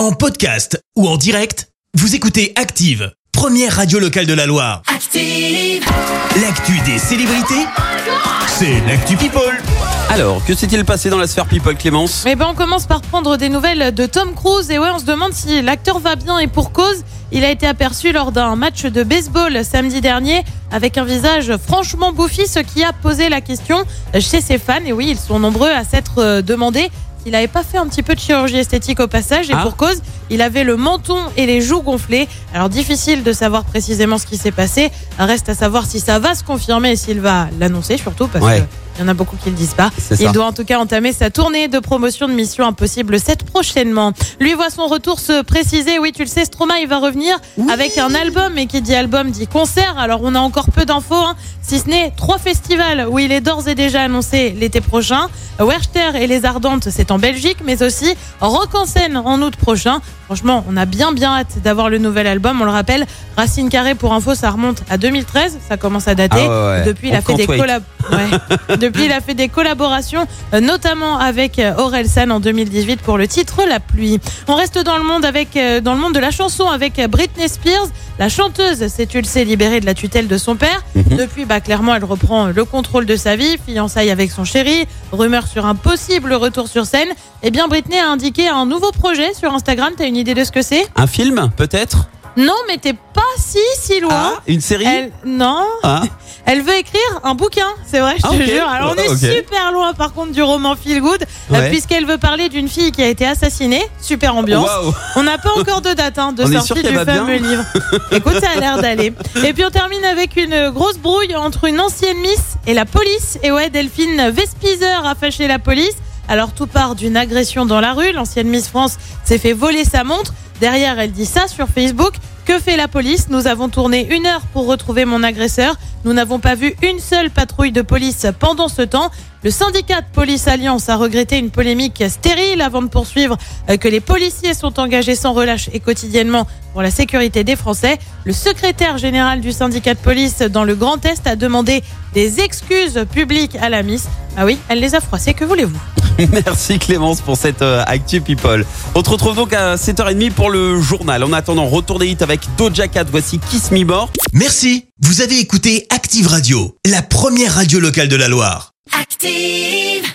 En podcast ou en direct, vous écoutez Active, première radio locale de la Loire. Active. L'actu des célébrités, c'est l'actu People. Alors, que s'est-il passé dans la sphère People, Clémence? Eh ben, on commence par prendre des nouvelles de Tom Cruise. Et ouais, on se demande si l'acteur va bien et pour cause. Il a été aperçu lors d'un match de baseball samedi dernier avec un visage franchement bouffi, ce qui a posé la question chez ses fans. Et oui, ils sont nombreux à s'être euh, demandé s'il n'avait pas fait un petit peu de chirurgie esthétique au passage. Et Ah. pour cause, il avait le menton et les joues gonflés. Alors difficile de savoir précisément ce qui s'est passé. Reste à savoir si ça va se confirmer et s'il va l'annoncer surtout parce Ouais. que il y en a beaucoup qui le disent pas. Il ça. doit en tout cas entamer sa tournée de promotion de Mission Impossible 7 prochainement. Lui voit son retour se préciser. Oui, tu le sais, Stromae il va revenir avec un album et qui dit album dit concert. Alors on a encore peu d'infos, hein, si ce n'est trois festivals où il est d'ores et déjà annoncé l'été prochain. Werchter et les Ardentes, c'est en Belgique, mais aussi Rock en scène en août prochain. Franchement, on a bien bien hâte d'avoir le nouvel album. On le rappelle, Racine Carré pour info, ça remonte à 2013. Ça commence à dater. Ah ouais, ouais. Depuis, il On a fait des can't wait. collab- ouais. Depuis, il a fait des collaborations, euh, notamment avec euh, Aurel San en 2018 pour le titre La pluie. On reste dans le monde avec, euh, dans le monde de la chanson avec Britney Spears. La chanteuse s'est, tu le sais, libérée de la tutelle de son père. Mhm. Depuis, bah, clairement, elle reprend le contrôle de sa vie, fiançailles avec son chéri, rumeur sur un possible retour sur scène. Eh bien, Britney a indiqué un nouveau projet sur Instagram. T'as une idée de ce que c'est? Un film, peut-être? Non, mais t'es pas si, si loin. Ah, une série Elle, non, Ah, elle veut écrire un bouquin, c'est vrai, je Ah, te ok. jure. Alors on est Ok. super loin par contre du roman Feel Good, euh, Ouais. puisqu'elle veut parler d'une fille qui a été assassinée. Super ambiance. Waouh. On n'a pas encore de date hein, de On est sûr sortie qu'elle du va bien fameux livre. Écoute, ça a l'air d'aller. Et puis on termine avec une grosse brouille entre une ancienne Miss et la police. Et ouais, Delphine Vespizer a fâché la police. Alors tout part d'une agression dans la rue. L'ancienne Miss France s'est fait voler sa montre. Derrière, elle dit ça sur Facebook. Que fait la police Nous avons tourné une heure pour retrouver mon agresseur. Nous n'avons pas vu une seule patrouille de police pendant ce temps. Le syndicat de Police Alliance a regretté une polémique stérile avant de poursuivre euh, que les policiers sont engagés sans relâche et quotidiennement pour la sécurité des Français. Le secrétaire général du syndicat de police dans le Grand Est a demandé des excuses publiques à la Miss. Ah oui, elle les a froissés, que voulez-vous? Merci Clémence pour cette euh, Actu People. On te retrouve donc à 7h30 pour le journal. En attendant, retour des hits avec Doja Cat. Voici Kiss Me More. Merci, vous avez écouté Active Radio, la première radio locale de la Loire. Active.